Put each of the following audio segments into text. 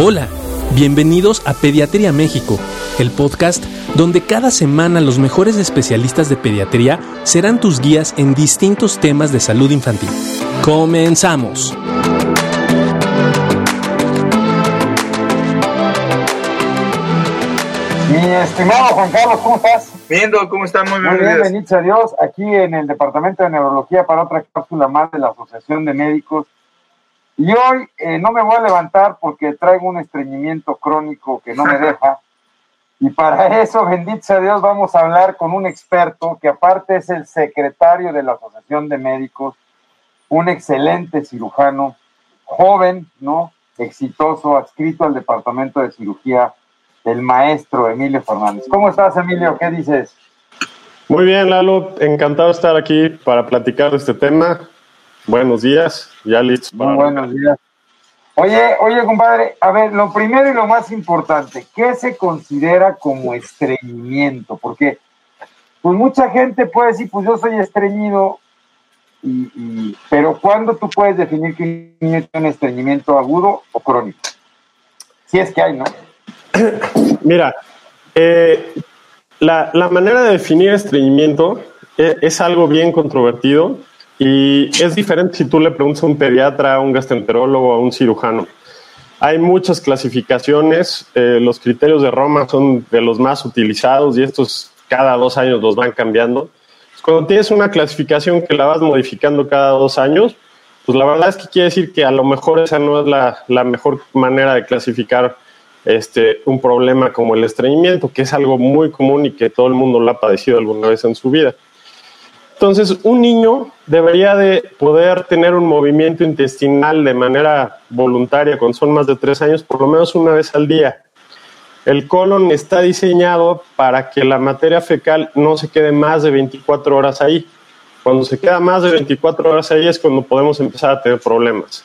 Hola, bienvenidos a Pediatría México, el podcast donde cada semana los mejores especialistas de pediatría serán tus guías en distintos temas de salud infantil. Comenzamos. Mi estimado Juan Carlos, ¿cómo estás? Viendo cómo está, muy, Muy bien, bendito a Dios. Aquí en el Departamento de Neurología para otra cápsula más de la Asociación de Médicos. Y hoy eh, no me voy a levantar porque traigo un estreñimiento crónico que no me deja. Y para eso, bendito sea Dios, vamos a hablar con un experto que aparte es el secretario de la Asociación de Médicos, un excelente cirujano, joven, ¿no? Exitoso, adscrito al Departamento de Cirugía, el maestro Emilio Fernández. ¿Cómo estás, Emilio? ¿Qué dices? Muy bien, Lalo, encantado de estar aquí para platicar de este tema. Buenos días, ya listos para... Muy buenos días. Oye, oye, compadre, a ver, lo primero y lo más importante, ¿qué se considera como estreñimiento? Porque, pues mucha gente puede decir, pues yo soy estreñido, y, y- pero ¿cuándo tú puedes definir que un niño tiene un estreñimiento agudo o crónico? Si es que hay, ¿no? Mira, eh, la, la manera de definir estreñimiento e- es, algo bien controvertido y es diferente si tú le preguntas a un pediatra, a un gastroenterólogo, a un cirujano. Hay muchas clasificaciones, eh, los criterios de Roma son de los más utilizados y estos cada dos años los van cambiando. Cuando tienes una clasificación que la vas modificando cada dos años, pues la verdad es que quiere decir que a lo mejor esa no es la, la mejor manera de clasificar este, un problema como el estreñimiento, que es algo muy común y que todo el mundo lo ha padecido alguna vez en su vida. Entonces, un niño debería de poder tener un movimiento intestinal de manera voluntaria cuando son más de tres años, por lo menos una vez al día. El colon está diseñado para que la materia fecal no se quede más de 24 horas ahí. Cuando se queda más de 24 horas ahí es cuando podemos empezar a tener problemas.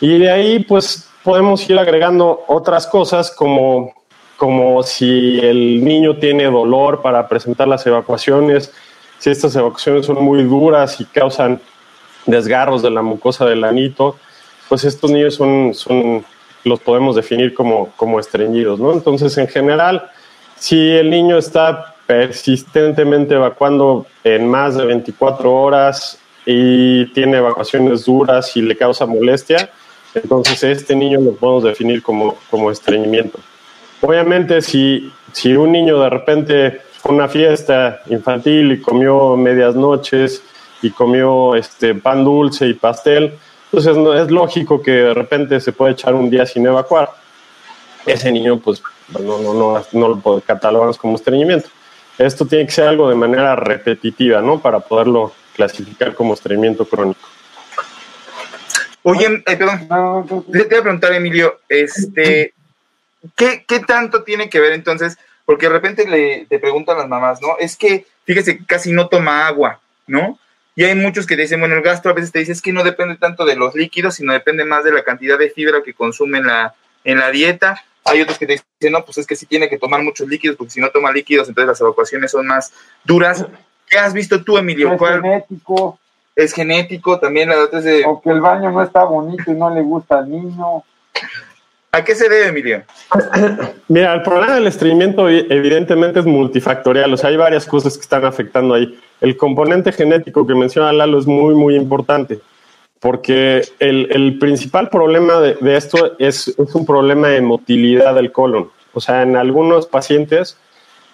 Y de ahí, pues, podemos ir agregando otras cosas como, como si el niño tiene dolor para presentar las evacuaciones, si estas evacuaciones son muy duras y causan desgarros de la mucosa del anito, pues estos niños son, los podemos definir como, como estreñidos, ¿no? Entonces, en general, si el niño está persistentemente evacuando en más de 24 horas y tiene evacuaciones duras y le causa molestia, entonces este niño lo podemos definir como, como estreñimiento. Obviamente, si, un niño de repente una fiesta infantil y comió medias noches y comió este, pan dulce y pastel, entonces no, es lógico que de repente se puede echar un día sin evacuar. Ese niño, pues, no, no, no, no lo catalogamos como estreñimiento. Esto tiene que ser algo de manera repetitiva, ¿no? Para poderlo clasificar como estreñimiento crónico. Oye, eh, perdón, te iba a preguntar, Emilio, este, ¿qué, ¿qué tanto tiene que ver entonces? Porque de repente le, te preguntan las mamás, ¿no? Es que, fíjese, que casi no toma agua, ¿no? Y hay muchos que te dicen, bueno, el gastro a veces te dice, es que no depende tanto de los líquidos, sino depende más de la cantidad de fibra que consume en la, en la dieta. Hay otros que te dicen, no, pues es que sí tiene que tomar muchos líquidos, porque si no toma líquidos, entonces las evacuaciones son más duras. ¿Qué has visto tú, Emilio? es ¿Cuál genético, es genético? También la otra es de... o que el baño no está bonito y no le gusta al niño. ¿A qué se debe, Emilio? Mira, el problema del estreñimiento evi- evidentemente es multifactorial, o sea, hay varias cosas que están afectando ahí. El componente genético que menciona Lalo es muy, muy importante, porque el, principal problema de, de esto es, es un problema de motilidad del colon. O sea, en algunos pacientes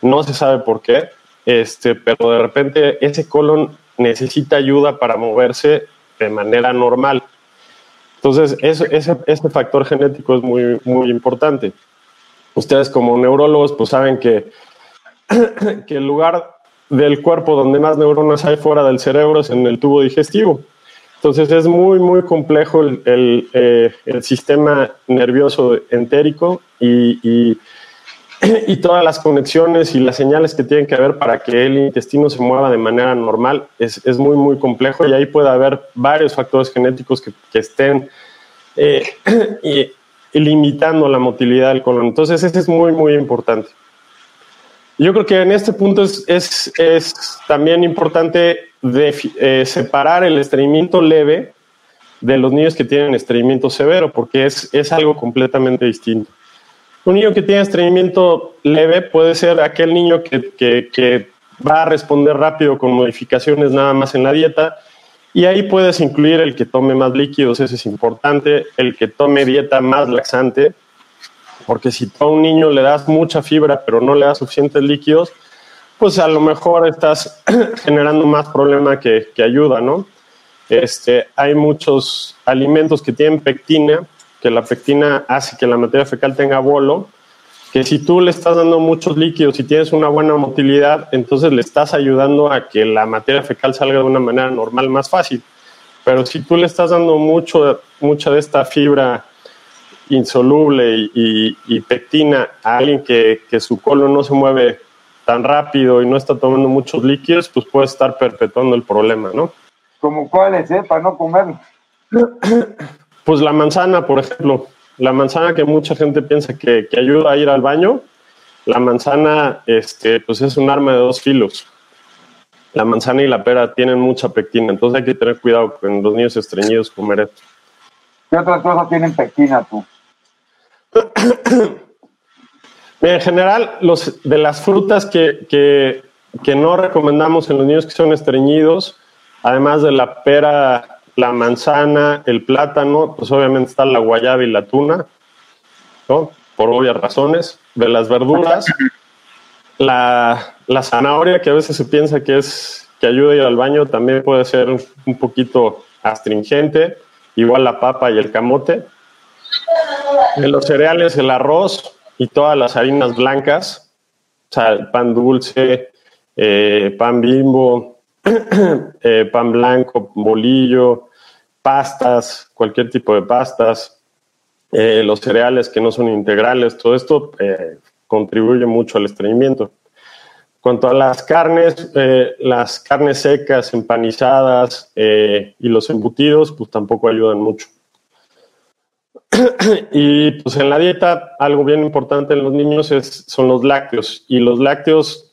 no se sabe por qué, este, pero de repente ese colon necesita ayuda para moverse de manera normal. Entonces, ese, ese factor genético es muy, muy importante. Ustedes como neurólogos pues saben que, que el lugar del cuerpo donde más neuronas hay fuera del cerebro es en el tubo digestivo. Entonces es muy, muy complejo el, el, eh, sistema nervioso entérico y, y todas las conexiones y las señales que tienen que haber para que el intestino se mueva de manera normal es, es muy, muy complejo y ahí puede haber varios factores genéticos que, que estén eh, limitando la motilidad del colon. Entonces, ese es muy, muy importante. Yo creo que en este punto es, es, es también importante eh, separar el estreñimiento leve de los niños que tienen estreñimiento severo, porque es, es algo completamente distinto. Un niño que tiene estreñimiento leve puede ser aquel niño que, va a responder rápido con modificaciones nada más en la dieta, y ahí puedes incluir el que tome más líquidos, eso es importante, el que tome dieta más laxante, porque si a un niño le das mucha fibra pero no le das suficientes líquidos, pues a lo mejor estás generando más problema que, que ayuda, ¿no? Este, hay muchos alimentos que tienen pectina, que la pectina hace que la materia fecal tenga bolo, que si tú le estás dando muchos líquidos y tienes una buena motilidad, entonces le estás ayudando a que la materia fecal salga de una manera normal más fácil. Pero si tú le estás dando mucho, mucha de esta fibra insoluble y, pectina a alguien que, que, su colon no se mueve tan rápido y no está tomando muchos líquidos, pues puede estar perpetuando el problema, ¿no? ¿Como cuáles, eh? Para no comer. Pues la manzana, por ejemplo. La manzana que mucha gente piensa que, ayuda a ir al baño, la manzana este, pues es un arma de dos filos. La manzana y la pera tienen mucha pectina, entonces hay que tener cuidado con los niños estreñidos comer esto. ¿Qué otras cosas tienen pectina tú? en general, los, de las frutas que, que, que no recomendamos en los niños que son estreñidos, además de la pera la manzana, el plátano, pues obviamente está la guayaba y la tuna, ¿no? Por obvias razones. De las verduras, la, zanahoria, que a veces se piensa que es que ayuda a ir al baño, también puede ser un poquito astringente, igual la papa y el camote. De los cereales, el arroz y todas las harinas blancas, o sea, el pan dulce, eh, pan bimbo, Eh, pan blanco, bolillo, pastas, cualquier tipo de pastas, eh, los cereales que no son integrales, todo esto eh, contribuye mucho al estreñimiento. Cuanto a las carnes, las carnes secas, empanizadas y los embutidos, pues tampoco ayudan mucho. y pues en la dieta, algo bien importante en los niños es, son los lácteos. Y los lácteos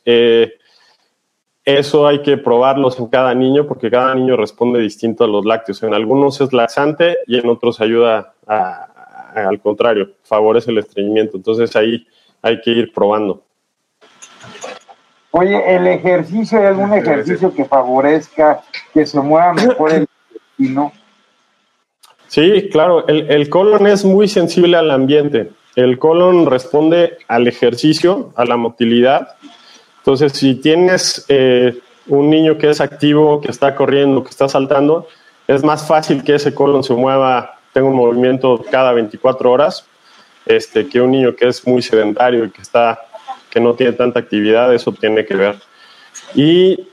eso hay que probarlos en cada niño porque cada niño responde distinto a los lácteos. En algunos es laxante y en otros ayuda al contrario, favorece el estreñimiento. Entonces ahí hay que ir probando. Oye, ¿el ejercicio, hay algún ejercicio que favorezca que se mueva mejor el intestino? Sí, claro, el, el colon es muy sensible al ambiente. El colon responde al ejercicio, a la motilidad entonces, si tienes eh, un niño que es activo, que está corriendo, que está saltando, es más fácil que ese colon se mueva, tenga un movimiento cada 24 horas, este, que un niño que es muy sedentario y que, está, que no tiene tanta actividad, eso tiene que ver. Y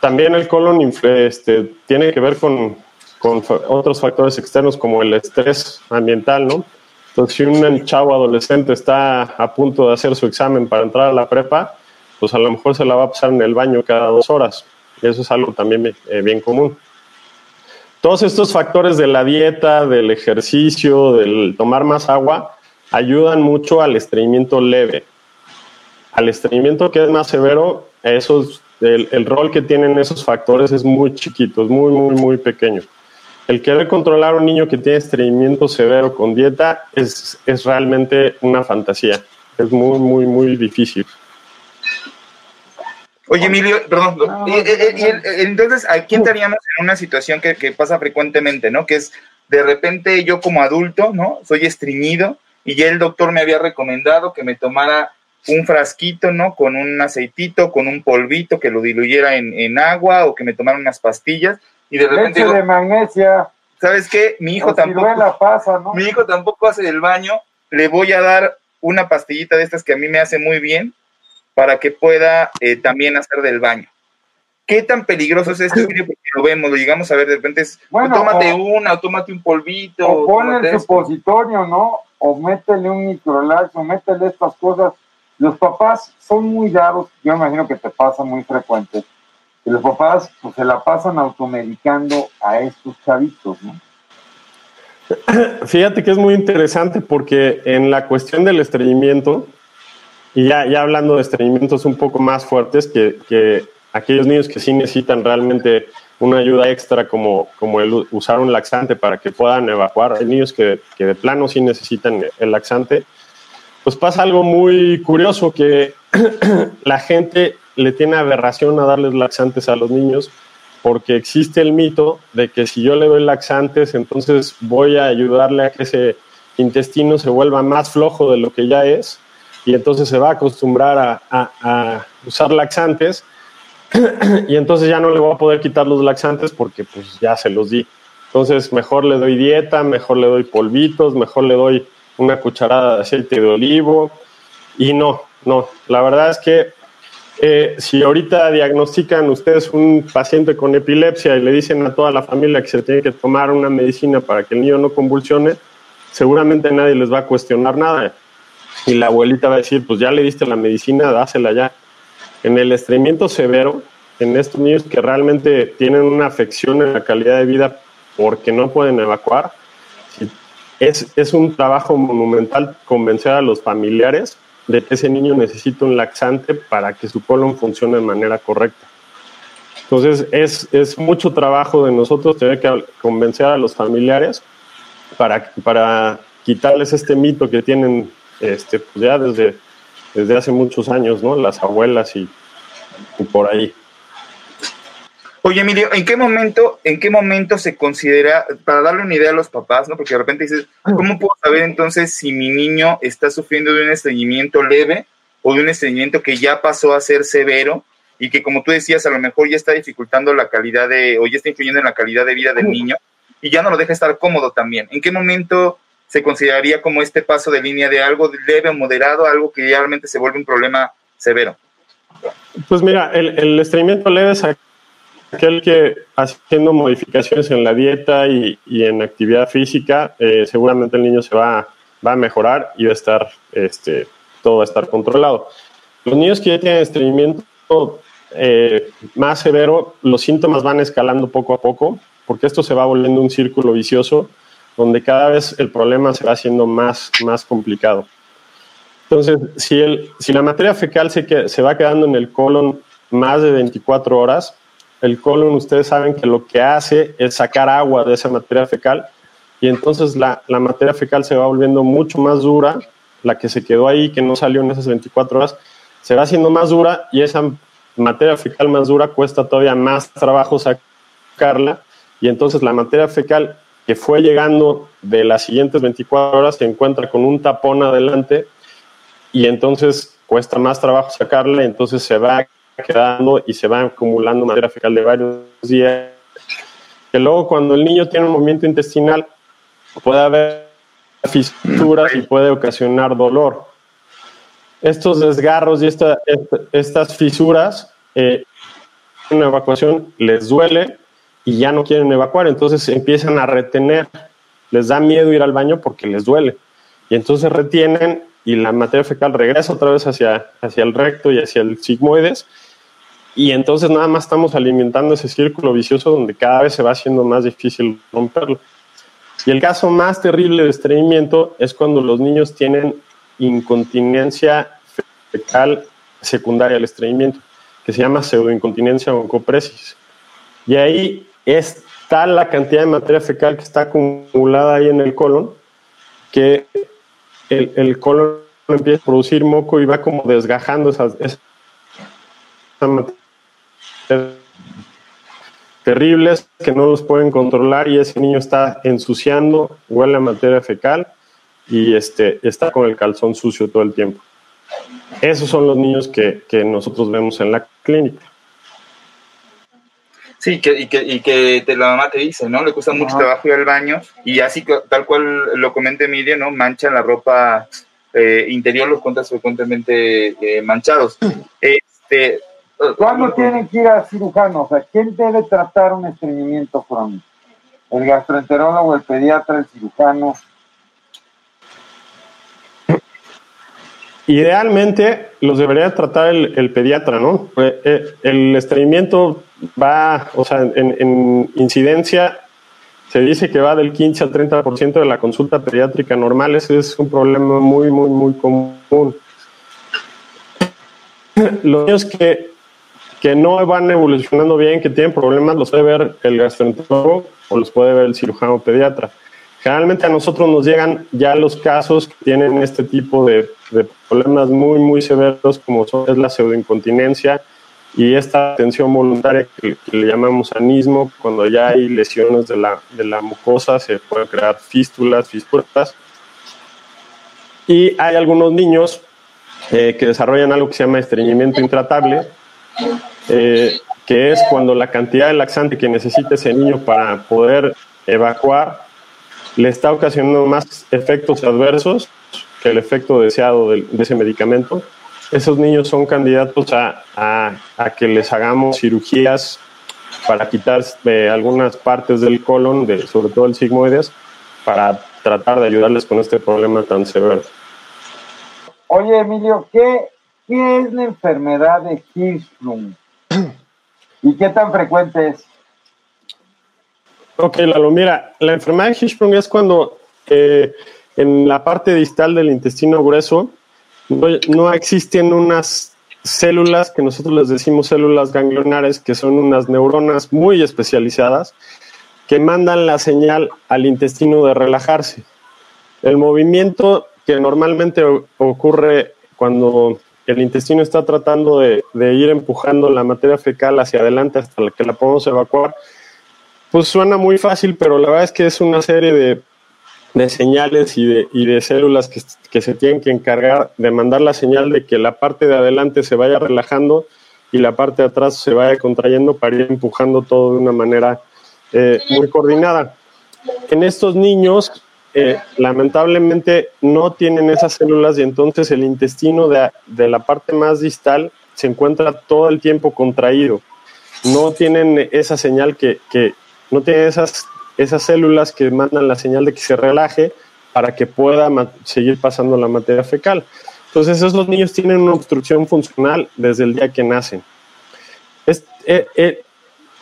también el colon este, tiene que ver con, con otros factores externos como el estrés ambiental, ¿no? Entonces, si un chavo adolescente está a punto de hacer su examen para entrar a la prepa, pues a lo mejor se la va a pasar en el baño cada dos horas. Eso es algo también eh, bien común. Todos estos factores de la dieta, del ejercicio, del tomar más agua, ayudan mucho al estreñimiento leve. Al estreñimiento que es más severo, esos, el, el rol que tienen esos factores es muy chiquito, es muy, muy, muy pequeño. El querer controlar a un niño que tiene estreñimiento severo con dieta es, es realmente una fantasía. Es muy, muy, muy difícil. Oye, Emilio, perdón, entonces aquí entraríamos en una situación que, pasa frecuentemente, ¿no? Que es, de repente yo como adulto, ¿no? Soy estreñido y ya el doctor me había recomendado que me tomara un frasquito, ¿no? Con un aceitito, con un polvito que lo diluyera en, agua o que me tomara unas pastillas y de repente... de magnesia. ¿Sabes qué? Mi hijo tampoco... Pasa, ¿no? Mi hijo tampoco hace el baño, le voy a dar una pastillita de estas que a mí me hace muy bien para que pueda eh, también hacer del baño. ¿Qué tan peligroso es esto? Porque lo vemos, lo llegamos a ver de repente, es, bueno, tómate una, o tómate un polvito. O ponle el supositorio, ¿no? O métele un microlax, o métele estas cosas. Los papás son muy raros, yo imagino que te pasa muy frecuente, que los papás pues, se la pasan automedicando a estos chavitos, ¿no? Fíjate que es muy interesante porque en la cuestión del estreñimiento, y ya, ya hablando de estreñimientos un poco más fuertes, que, que aquellos niños que sí necesitan realmente una ayuda extra como, como el usar un laxante para que puedan evacuar. Hay niños que, que de plano sí necesitan el laxante. Pues pasa algo muy curioso que la gente le tiene aberración a darles laxantes a los niños porque existe el mito de que si yo le doy laxantes, entonces voy a ayudarle a que ese intestino se vuelva más flojo de lo que ya es y entonces se va a acostumbrar a, a usar laxantes y entonces ya no le voy a poder quitar los laxantes porque pues ya se los di. Entonces mejor le doy dieta, mejor le doy polvitos, mejor le doy una cucharada de aceite de olivo y no, no, la verdad es que eh, si ahorita diagnostican ustedes un paciente con epilepsia y le dicen a toda la familia que se tiene que tomar una medicina para que el niño no convulsione, seguramente nadie les va a cuestionar nada. Y la abuelita va a decir, pues ya le diste la medicina, dásela ya. En el estreñimiento severo, en estos niños que realmente tienen una afección en la calidad de vida porque no pueden evacuar, es, es un trabajo monumental convencer a los familiares de que ese niño necesita un laxante para que su colon funcione de manera correcta. Entonces, es, es mucho trabajo de nosotros tener que convencer a los familiares para, para quitarles este mito que tienen este, pues ya desde, desde hace muchos años, ¿no? Las abuelas y, y por ahí. Oye, Emilio, ¿en qué momento, en qué momento se considera, para darle una idea a los papás, ¿no? Porque de repente dices, ¿cómo puedo saber entonces si mi niño está sufriendo de un estreñimiento leve o de un estreñimiento que ya pasó a ser severo y que, como tú decías, a lo mejor ya está dificultando la calidad de, o ya está influyendo en la calidad de vida del niño y ya no lo deja estar cómodo también? ¿En qué momento se consideraría como este paso de línea de algo leve o moderado, algo que realmente se vuelve un problema severo? Pues mira, el, el estreñimiento leve es aquel que haciendo modificaciones en la dieta y, en actividad física, eh, seguramente el niño se va, va a mejorar y va a estar, este, todo va a estar controlado. Los niños que ya tienen estreñimiento eh, más severo, los síntomas van escalando poco a poco, porque esto se va volviendo un círculo vicioso donde cada vez el problema se va haciendo más, más complicado. Entonces, si, el, si la materia fecal se, que, se va quedando en el colon más de 24 horas, el colon, ustedes saben que lo que hace es sacar agua de esa materia fecal y entonces la, materia fecal se va volviendo mucho más dura, la que se quedó ahí, que no salió en esas 24 horas, se va haciendo más dura y esa materia fecal más dura cuesta todavía más trabajo sacarla y entonces la materia fecal que fue llegando de las siguientes 24 horas se encuentra con un tapón adelante y entonces cuesta más trabajo sacarla entonces se va quedando y se va acumulando materia fecal de varios días. Que luego cuando el niño tiene un movimiento intestinal puede haber fisuras y puede ocasionar dolor. Estos desgarros y estas fisuras, eh, en la evacuación les duele y ya no quieren evacuar, entonces empiezan a retener, les da miedo ir al baño porque les duele. Y entonces retienen y la materia fecal regresa otra vez hacia, hacia el recto y hacia el sigmoides y entonces nada más estamos alimentando ese círculo vicioso donde cada vez se va haciendo más difícil romperlo. Y el caso más terrible de estreñimiento es cuando los niños tienen incontinencia fecal secundaria al estreñimiento, que se llama pseudoincontinencia oncopresis. Y ahí es tal la cantidad de materia fecal que está acumulada ahí en el colon que el, el colon empieza a producir moco y va como desgajando esa, esa materia terribles que no los pueden controlar y ese niño está ensuciando, huele a materia fecal y este, está con el calzón sucio todo el tiempo. Esos son los niños que, que nosotros vemos en la clínica. Sí, que, y que, y que la mamá te dice, ¿no? Le cuesta mucho trabajo ir al baño y así, tal cual lo comenta Emilia, ¿no? Manchan la ropa eh, interior, los encuentras frecuentemente eh, manchados. Este, ¿Cuándo tienen que ir al cirujano? O sea, ¿quién debe tratar un estreñimiento crónico? ¿El gastroenterólogo, el pediatra, el cirujano? Idealmente los debería tratar el, pediatra, ¿no? Eh, eh, el estreñimiento va, o sea, en, en, incidencia se dice que va del 15 al 30% de la consulta pediátrica normal. Ese es un problema muy, muy, muy común. Los niños que que no van evolucionando bien, que tienen problemas, los puede ver el gastroenterólogo o los puede ver el cirujano pediatra. Generalmente a nosotros nos llegan ya los casos que tienen este tipo de, problemas muy, muy severos, como son, es la pseudoincontinencia y esta tensión voluntaria que, le llamamos anismo, cuando ya hay lesiones de la, de la mucosa, se pueden crear fístulas, fístulas. Y hay algunos niños eh, que desarrollan algo que se llama estreñimiento intratable, eh, que es cuando la cantidad de laxante que necesita ese niño para poder evacuar le está ocasionando más efectos adversos que el efecto deseado de, ese medicamento. Esos niños son candidatos a, que les hagamos cirugías para quitar eh, algunas partes del colon, sobre todo el sigmoides, para tratar de ayudarles con este problema tan severo. Oye, Emilio, ¿qué, ¿qué es la enfermedad de Hirschsprung? ¿Y qué tan frecuente es? Ok, Lalo, mira, la enfermedad de Hirschsprung es cuando eh, en la parte distal del intestino grueso no, existen unas células que nosotros les decimos células ganglionares, que son unas neuronas muy especializadas que mandan la señal al intestino de relajarse. El movimiento que normalmente ocurre cuando el intestino está tratando de, ir empujando la materia fecal hacia adelante hasta que la podemos evacuar, pues suena muy fácil, pero la verdad es que es una serie de, señales y de, y de células que, que, se tienen que encargar de mandar la señal de que la parte de adelante se vaya relajando y la parte de atrás se vaya contrayendo para ir empujando todo de una manera eh, muy coordinada. En estos niños eh, lamentablemente no tienen esas células y entonces el intestino de, la parte más distal se encuentra todo el tiempo contraído. No tienen esa señal que, no tienen esas, esas células que mandan la señal de que se relaje para que pueda seguir pasando la materia fecal. Entonces esos niños tienen una obstrucción funcional desde el día que nacen. Es, eh, eh,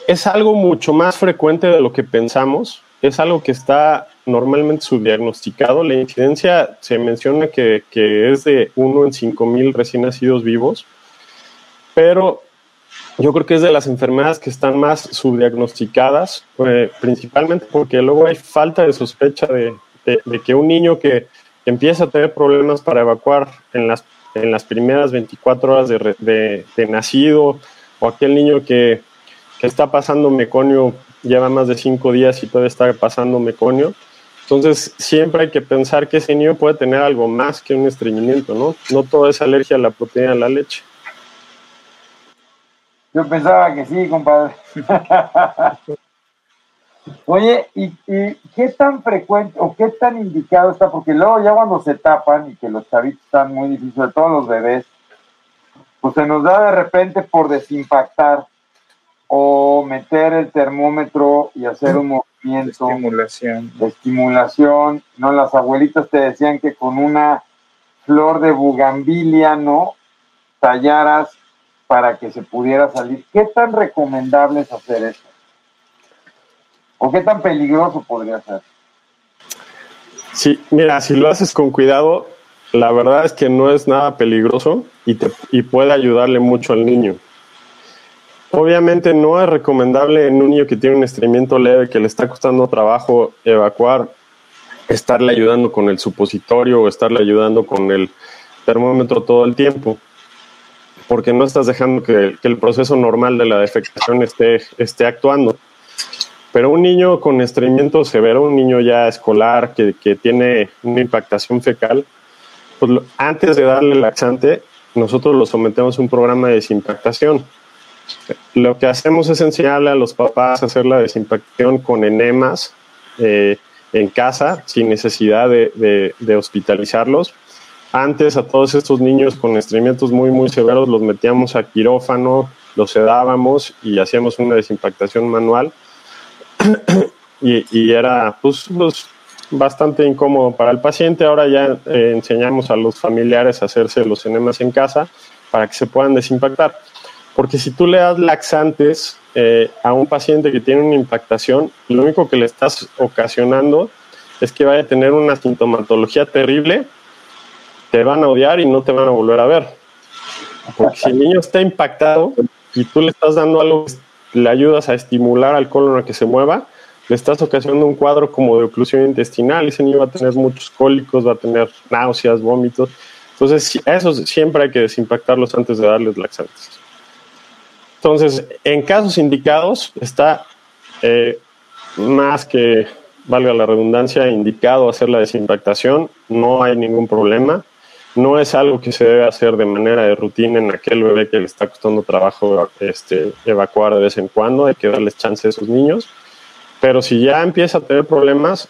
es algo mucho más frecuente de lo que pensamos, es algo que está normalmente subdiagnosticado. La incidencia se menciona que, es de 1 en 5 mil recién nacidos vivos, pero yo creo que es de las enfermedades que están más subdiagnosticadas, eh, principalmente porque luego hay falta de sospecha de, que un niño que empieza a tener problemas para evacuar en las, en las primeras 24 horas de, nacido, o aquel niño que, que está pasando meconio lleva más de 5 días y todavía está pasando meconio, entonces, siempre hay que pensar que ese niño puede tener algo más que un estreñimiento, ¿no? No todo es alergia a la proteína de la leche. Yo pensaba que sí, compadre. Oye, ¿y, qué tan frecuente o qué tan indicado está? Porque luego ya cuando se tapan y que los chavitos están muy difíciles, todos los bebés, pues se nos da de repente por desimpactar o meter el termómetro y hacer un estimulación. De estimulación, ¿no? Las abuelitas te decían que con una flor de bugambilia, ¿no? Tallaras para que se pudiera salir. ¿Qué tan recomendable es hacer eso? ¿O qué tan peligroso podría ser? Sí, mira, si lo haces con cuidado, la verdad es que no es nada peligroso y, te, y puede ayudarle mucho al niño. Obviamente no es recomendable en un niño que tiene un estreñimiento leve que le está costando trabajo evacuar, estarle ayudando con el supositorio o estarle ayudando con el termómetro todo el tiempo, porque no estás dejando que, el proceso normal de la defecación esté, actuando. Pero un niño con estreñimiento severo, un niño ya escolar que, tiene una impactación fecal, pues antes de darle laxante, nosotros lo sometemos a un programa de desimpactación lo que hacemos es enseñarle a los papás a hacer la desimpacción con enemas eh, en casa, sin necesidad de, hospitalizarlos. Antes a todos estos niños con estreñimientos muy, muy severos los metíamos a quirófano, los sedábamos y hacíamos una desimpactación manual. y, era pues, bastante incómodo para el paciente. Ahora ya eh, enseñamos a los familiares a hacerse los enemas en casa para que se puedan desimpactar. Porque si tú le das laxantes eh, a un paciente que tiene una impactación, lo único que le estás ocasionando es que vaya a tener una sintomatología terrible, te van a odiar y no te van a volver a ver. Porque si el niño está impactado, y tú le estás dando algo, le ayudas a estimular al colon a que se mueva, le estás ocasionando un cuadro como de oclusión intestinal ese niño va a tener muchos cólicos, va a tener náuseas, vómitos. Entonces, eso siempre hay que desimpactarlos antes de darles laxantes. Entonces, en casos indicados, está eh, más que, valga la redundancia, indicado hacer la desimpactación, no hay ningún problema. No es algo que se debe hacer de manera de rutina en aquel bebé que le está costando trabajo este, evacuar de vez en cuando, hay que darles chance a esos niños. Pero si ya empieza a tener problemas,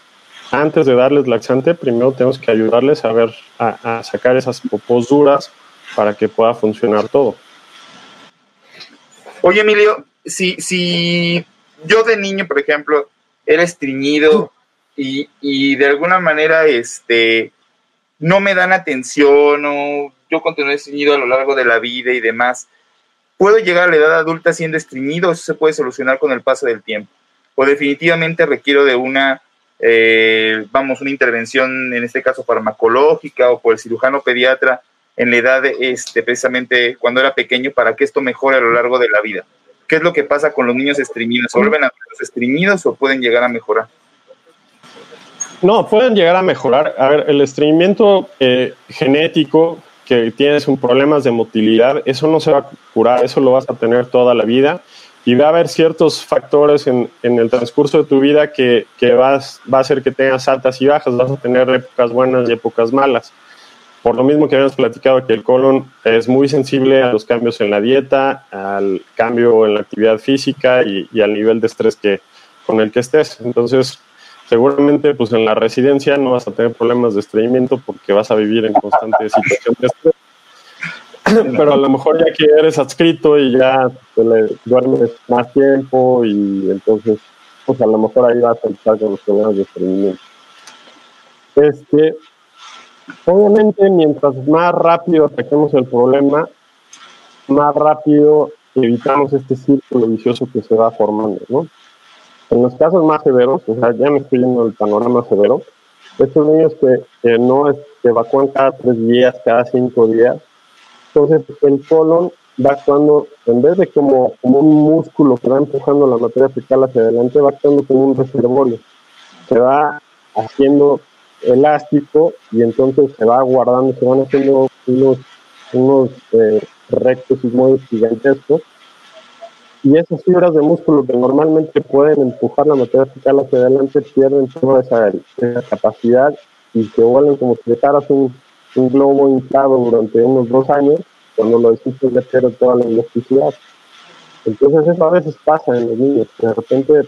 antes de darles laxante, primero tenemos que ayudarles a ver, a, sacar esas popos duras para que pueda funcionar todo. Oye, Emilio, si, si yo de niño, por ejemplo, era estreñido y, y de alguna manera este, no me dan atención o yo continué estreñido a lo largo de la vida y demás. ¿Puedo llegar a la edad adulta siendo estreñido? ¿Eso se puede solucionar con el paso del tiempo? ¿O definitivamente requiero de una, eh, vamos, una intervención, en este caso farmacológica o por el cirujano pediatra en la edad, este, precisamente cuando era pequeño, para que esto mejore a lo largo de la vida? ¿Qué es lo que pasa con los niños estreñidos? ¿Se vuelven a los estreñidos o pueden llegar a mejorar? No, pueden llegar a mejorar. A ver, el estreñimiento eh, genético que tienes un problemas de motilidad, eso no se va a curar, eso lo vas a tener toda la vida y va a haber ciertos factores en, el transcurso de tu vida que, que vas, va a hacer que tengas altas y bajas, vas a tener épocas buenas y épocas malas. Por lo mismo que habíamos platicado que el colon es muy sensible a los cambios en la dieta, al cambio en la actividad física y, y al nivel de estrés que, con el que estés. Entonces, seguramente pues en la residencia no vas a tener problemas de estreñimiento porque vas a vivir en constante situación de estrés. Pero a lo mejor ya que eres adscrito y ya te le duermes más tiempo y entonces pues a lo mejor ahí vas a empezar con los problemas de estreñimiento. Este, obviamente mientras más rápido ataquemos el problema, más rápido evitamos este círculo vicioso que se va formando, ¿no? En los casos más severos, o sea, ya me estoy yendo al panorama severo, estos niños que, no se evacúan cada tres días, cada cinco días, entonces el colon va actuando, en vez de como, un músculo que va empujando la materia fecal hacia adelante, va actuando como un reservorio. Se va haciendo elástico y entonces se va guardando, se van haciendo unos, unos eh, rectos y muy gigantescos y esas fibras de músculo que normalmente pueden empujar la materia fecal hacia adelante pierden toda esa, capacidad y se vuelven como si dejaras un, un globo inflado durante unos dos años, cuando lo hiciste de pierde toda la elasticidad. Entonces eso a veces pasa en los niños, de repente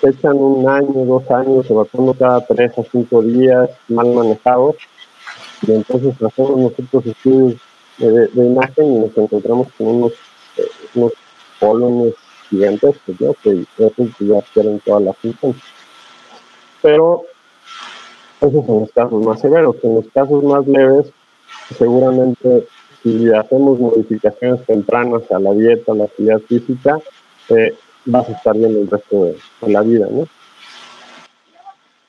se echan un año, dos años, evacuando cada tres a cinco días, mal manejados, y entonces hacemos nosotros estudios de, imagen y nos encontramos con unos, eh, unos colones gigantescos, ¿no? que esos ya quieren toda la función. Pero esos son los casos más severos. En los casos más leves, seguramente si hacemos modificaciones tempranas a la dieta, a la actividad física, eh, vas a estar bien el resto de, la vida, ¿no?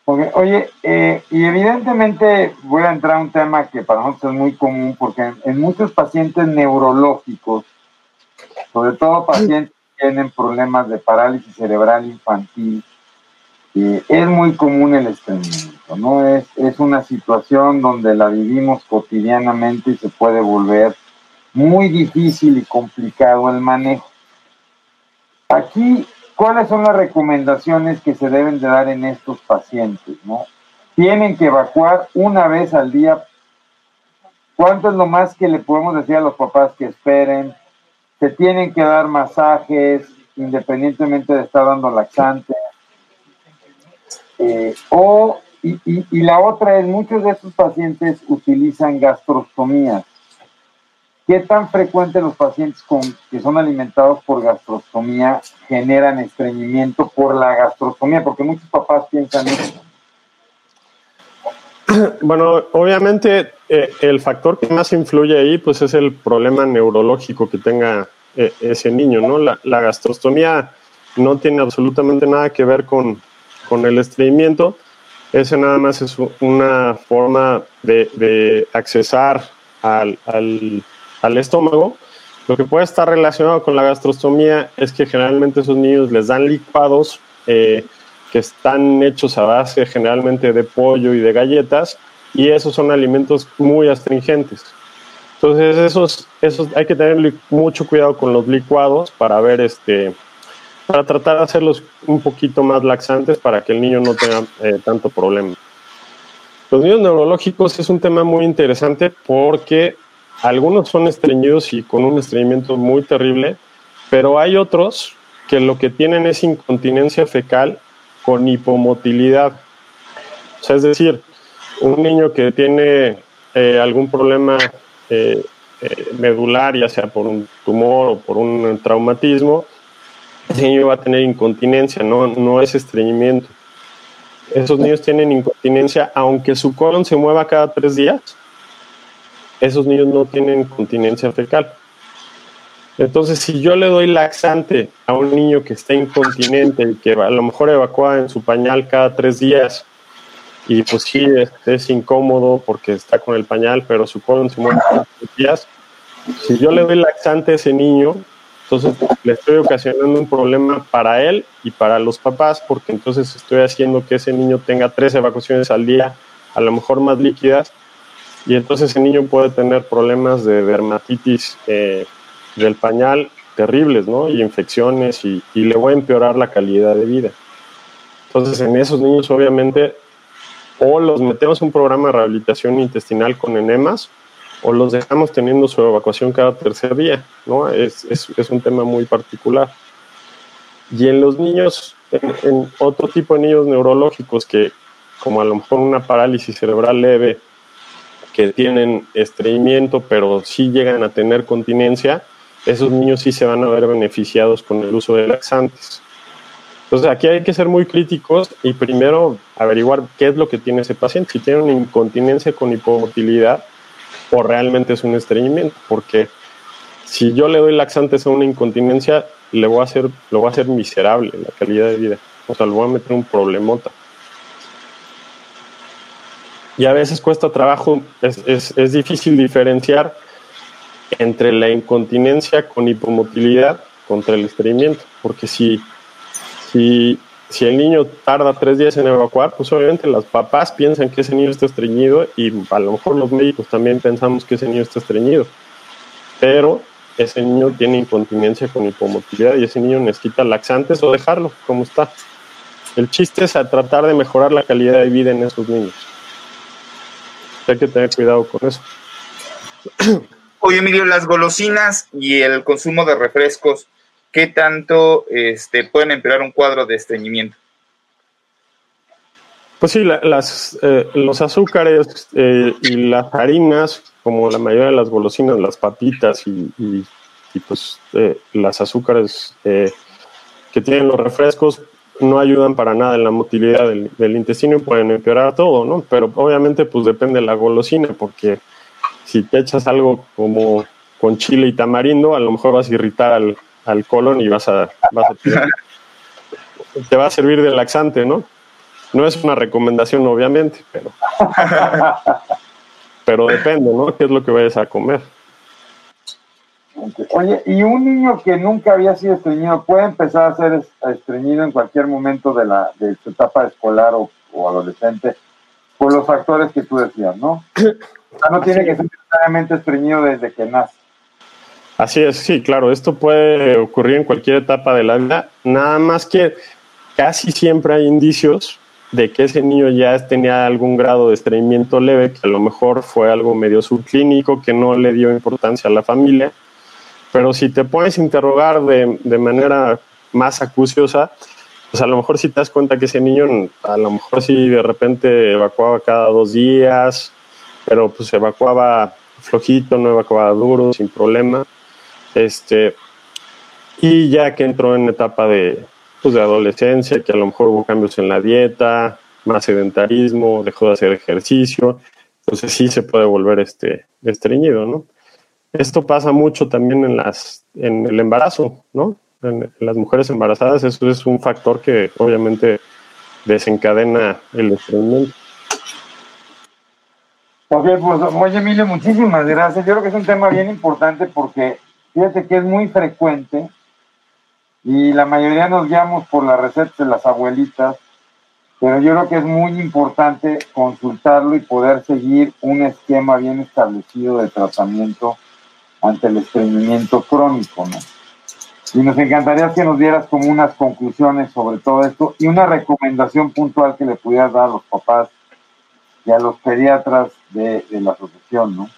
Oye, eh, y evidentemente voy a entrar a un tema que para nosotros es muy común, porque en muchos pacientes neurológicos sobre todo pacientes que tienen problemas de parálisis cerebral infantil, es muy común el estreñimiento, ¿no? Es, es una situación donde la vivimos cotidianamente y se puede volver muy difícil y complicado el manejo. Aquí, ¿cuáles son las recomendaciones que se deben de dar en estos pacientes, no? Tienen que evacuar una vez al día. ¿Cuánto es lo más que le podemos decir a los papás que esperen? Se tienen que dar masajes independientemente de estar dando laxante. Eh, o, y, la otra es, muchos de estos pacientes utilizan gastrostomías. ¿Qué tan frecuente los pacientes con, que son alimentados por gastrostomía generan estreñimiento por la gastrostomía? Porque muchos papás piensan eso. Bueno, obviamente eh, el factor que más influye ahí pues es el problema neurológico que tenga eh, ese niño, ¿no? La, gastrostomía no tiene absolutamente nada que ver con, el estreñimiento, ese nada más es una forma de, accesar al, estómago Lo que puede estar relacionado con la gastrostomía es que generalmente esos niños les dan licuados eh, que están hechos a base generalmente de pollo y de galletas y esos son alimentos muy astringentes. Entonces esos, esos hay que tener mucho cuidado con los licuados para ver este para tratar de hacerlos un poquito más laxantes para que el niño no tenga eh, tanto problema. Los niños neurológicos es un tema muy interesante porque algunos son estreñidos y con un estreñimiento muy terrible, pero hay otros que lo que tienen es incontinencia fecal con hipomotilidad. O sea, es decir, un niño que tiene eh, algún problema eh, medular, ya sea por un tumor o por un traumatismo, ese niño va a tener incontinencia, no, no es estreñimiento. Esos niños tienen incontinencia, aunque su colon se mueva cada tres días, esos niños no tienen incontinencia fecal. Entonces, si yo le doy laxante a un niño que está incontinente y que a lo mejor evacúa en su pañal cada tres días, y pues sí, es, incómodo porque está con el pañal, pero su colon se mueve cada tres días, si yo le doy laxante a ese niño, entonces le estoy ocasionando un problema para él y para los papás, porque entonces estoy haciendo que ese niño tenga tres evacuaciones al día, a lo mejor más líquidas, y entonces ese niño puede tener problemas de dermatitis eh, del pañal terribles, ¿no? Y infecciones, y, y le voy a empeorar la calidad de vida. Entonces en esos niños obviamente o los metemos en un programa de rehabilitación intestinal con enemas, o los dejamos teniendo su evacuación cada tercer día, ¿no? Es, es, es un tema muy particular. Y en los niños, en, otro tipo de niños neurológicos que, como a lo mejor una parálisis cerebral leve, que tienen estreñimiento, pero sí llegan a tener continencia, esos niños sí se van a ver beneficiados con el uso de laxantes. Entonces aquí hay que ser muy críticos y primero averiguar qué es lo que tiene ese paciente. Si tiene una incontinencia con hipomotilidad, o realmente es un estreñimiento, porque si yo le doy laxantes a una incontinencia, le voy a hacer, lo voy a hacer miserable la calidad de vida. O sea, le voy a meter un problemota. Y a veces cuesta trabajo, es, difícil diferenciar entre la incontinencia con hipomotilidad contra el estreñimiento, porque si, si si el niño tarda tres días en evacuar, pues obviamente las papás piensan que ese niño está estreñido y a lo mejor los médicos también pensamos que ese niño está estreñido. Pero ese niño tiene incontinencia con hipomotilidad y ese niño necesita laxantes o dejarlo como está. El chiste es a tratar de mejorar la calidad de vida en esos niños. Hay que tener cuidado con eso. Oye, Emilio, las golosinas y el consumo de refrescos, ¿qué tanto este, pueden empeorar un cuadro de estreñimiento? Pues sí, la, las, eh, los azúcares eh, y las harinas, como la mayoría de las golosinas, las papitas y, y, pues eh, las azúcares que tienen los refrescos, no ayudan para nada en la motilidad del, del, intestino y pueden empeorar todo, ¿no? Pero obviamente pues depende de la golosina, porque si te echas algo como con chile y tamarindo, a lo mejor vas a irritar al, al colon y vas a, vas a te va a servir de laxante, ¿no? No es una recomendación, obviamente, pero pero depende, ¿no? ¿Qué es lo que vayas a comer? Oye, ¿y un niño que nunca había sido estreñido puede empezar a ser estreñido en cualquier momento de, la, de su etapa escolar o, o adolescente por los factores que tú decías, ¿no? O sea, no tiene que ser necesariamente estreñido desde que nace. Así es, sí, claro, esto puede ocurrir en cualquier etapa de la vida, nada más que casi siempre hay indicios de que ese niño ya tenía algún grado de estreñimiento leve, que a lo mejor fue algo medio subclínico, que no le dio importancia a la familia, pero si te puedes interrogar de, de manera más acuciosa, pues a lo mejor si te das cuenta que ese niño a lo mejor sí de repente evacuaba cada dos días, pero pues evacuaba flojito, no evacuaba duro, sin problema. Este, y ya que entró en etapa de, pues de adolescencia, que a lo mejor hubo cambios en la dieta, más sedentarismo, dejó de hacer ejercicio, entonces sí se puede volver este estreñido, ¿no? Esto pasa mucho también en las en el embarazo, ¿no? En, en las mujeres embarazadas eso es un factor que obviamente desencadena el estreñimiento. Pues oye Emilio, muchísimas gracias. Yo creo que es un tema bien importante porque fíjate que es muy frecuente y la mayoría nos guiamos por las recetas de las abuelitas, pero yo creo que es muy importante consultarlo y poder seguir un esquema bien establecido de tratamiento ante el estreñimiento crónico. Y nos encantaría que nos dieras como unas conclusiones sobre todo esto y una recomendación puntual que le pudieras dar a los papás y a los pediatras de, la asociación, ¿no?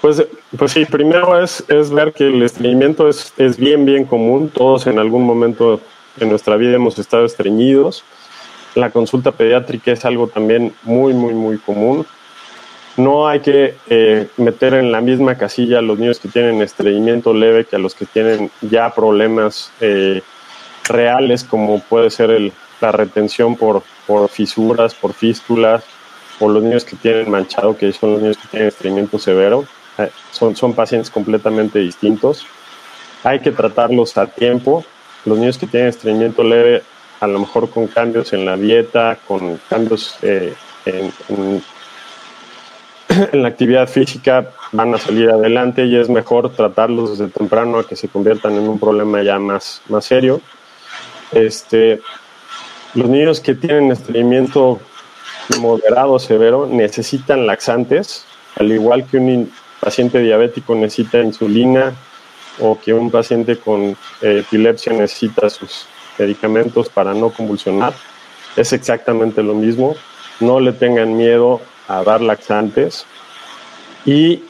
Pues, pues sí, primero es, es ver que el estreñimiento es, es bien, bien común. Todos en algún momento en nuestra vida hemos estado estreñidos. La consulta pediátrica es algo también muy, muy, muy común. No hay que eh, meter en la misma casilla a los niños que tienen estreñimiento leve que a los que tienen ya problemas eh, reales, como puede ser el, la retención por, por fisuras, por fístulas, o los niños que tienen manchado, que son los niños que tienen estreñimiento severo. Eh, son, son pacientes completamente distintos. Hay que tratarlos a tiempo. Los niños que tienen estreñimiento leve, a lo mejor con cambios en la dieta, con cambios en, en en la actividad física van a salir adelante y es mejor tratarlos desde temprano a que se conviertan en un problema ya más, más serio. Este, los niños que tienen estreñimiento moderado severo necesitan laxantes, al igual que un paciente diabético necesita insulina o que un paciente con epilepsia necesita sus medicamentos para no convulsionar. Es exactamente lo mismo. No le tengan miedo a dar laxantes y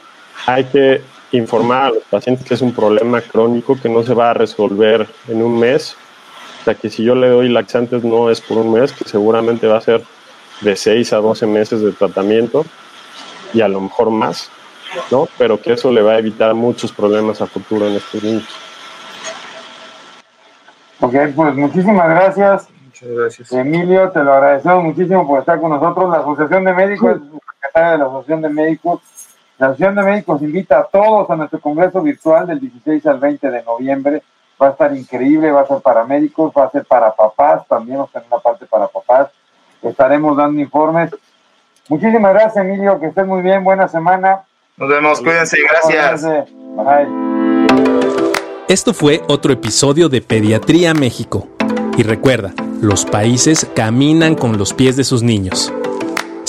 hay que informar a los pacientes que es un problema crónico que no se va a resolver en un mes. Sea, que si yo le doy laxantes no es por un mes, que seguramente va a ser de 6 a 12 meses de tratamiento y a lo mejor más, ¿no? Pero que eso le va a evitar muchos problemas a futuro en estos niños. Ok, pues muchísimas gracias. Muchas gracias. Emilio, te lo agradecemos muchísimo por estar con nosotros. La Asociación de Médicos, secretaria de la Asociación de Médicos. La Asociación de Médicos invita a todos a nuestro congreso virtual del 16 al 20 de noviembre. Va a estar increíble, va a ser para médicos, va a ser para papás, también vamos a tener una parte para papás. Estaremos dando informes. Muchísimas gracias, Emilio, que estés muy bien, buena semana. Nos vemos, cuídense, gracias. Bye. Esto fue otro episodio de Pediatría México. Y recuerda, los países caminan con los pies de sus niños.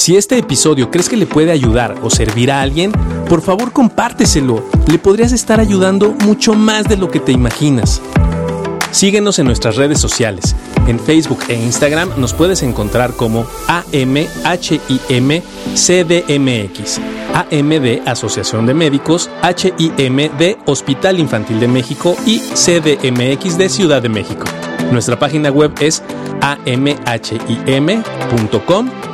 Si este episodio crees que le puede ayudar o servir a alguien, por favor compárteselo. Le podrías estar ayudando mucho más de lo que te imaginas. Síguenos en nuestras redes sociales. En Facebook e Instagram nos puedes encontrar como AMHIMCDMX. AM de Asociación de Médicos, HIM de Hospital Infantil de México y CDMX de Ciudad de México. Nuestra página web es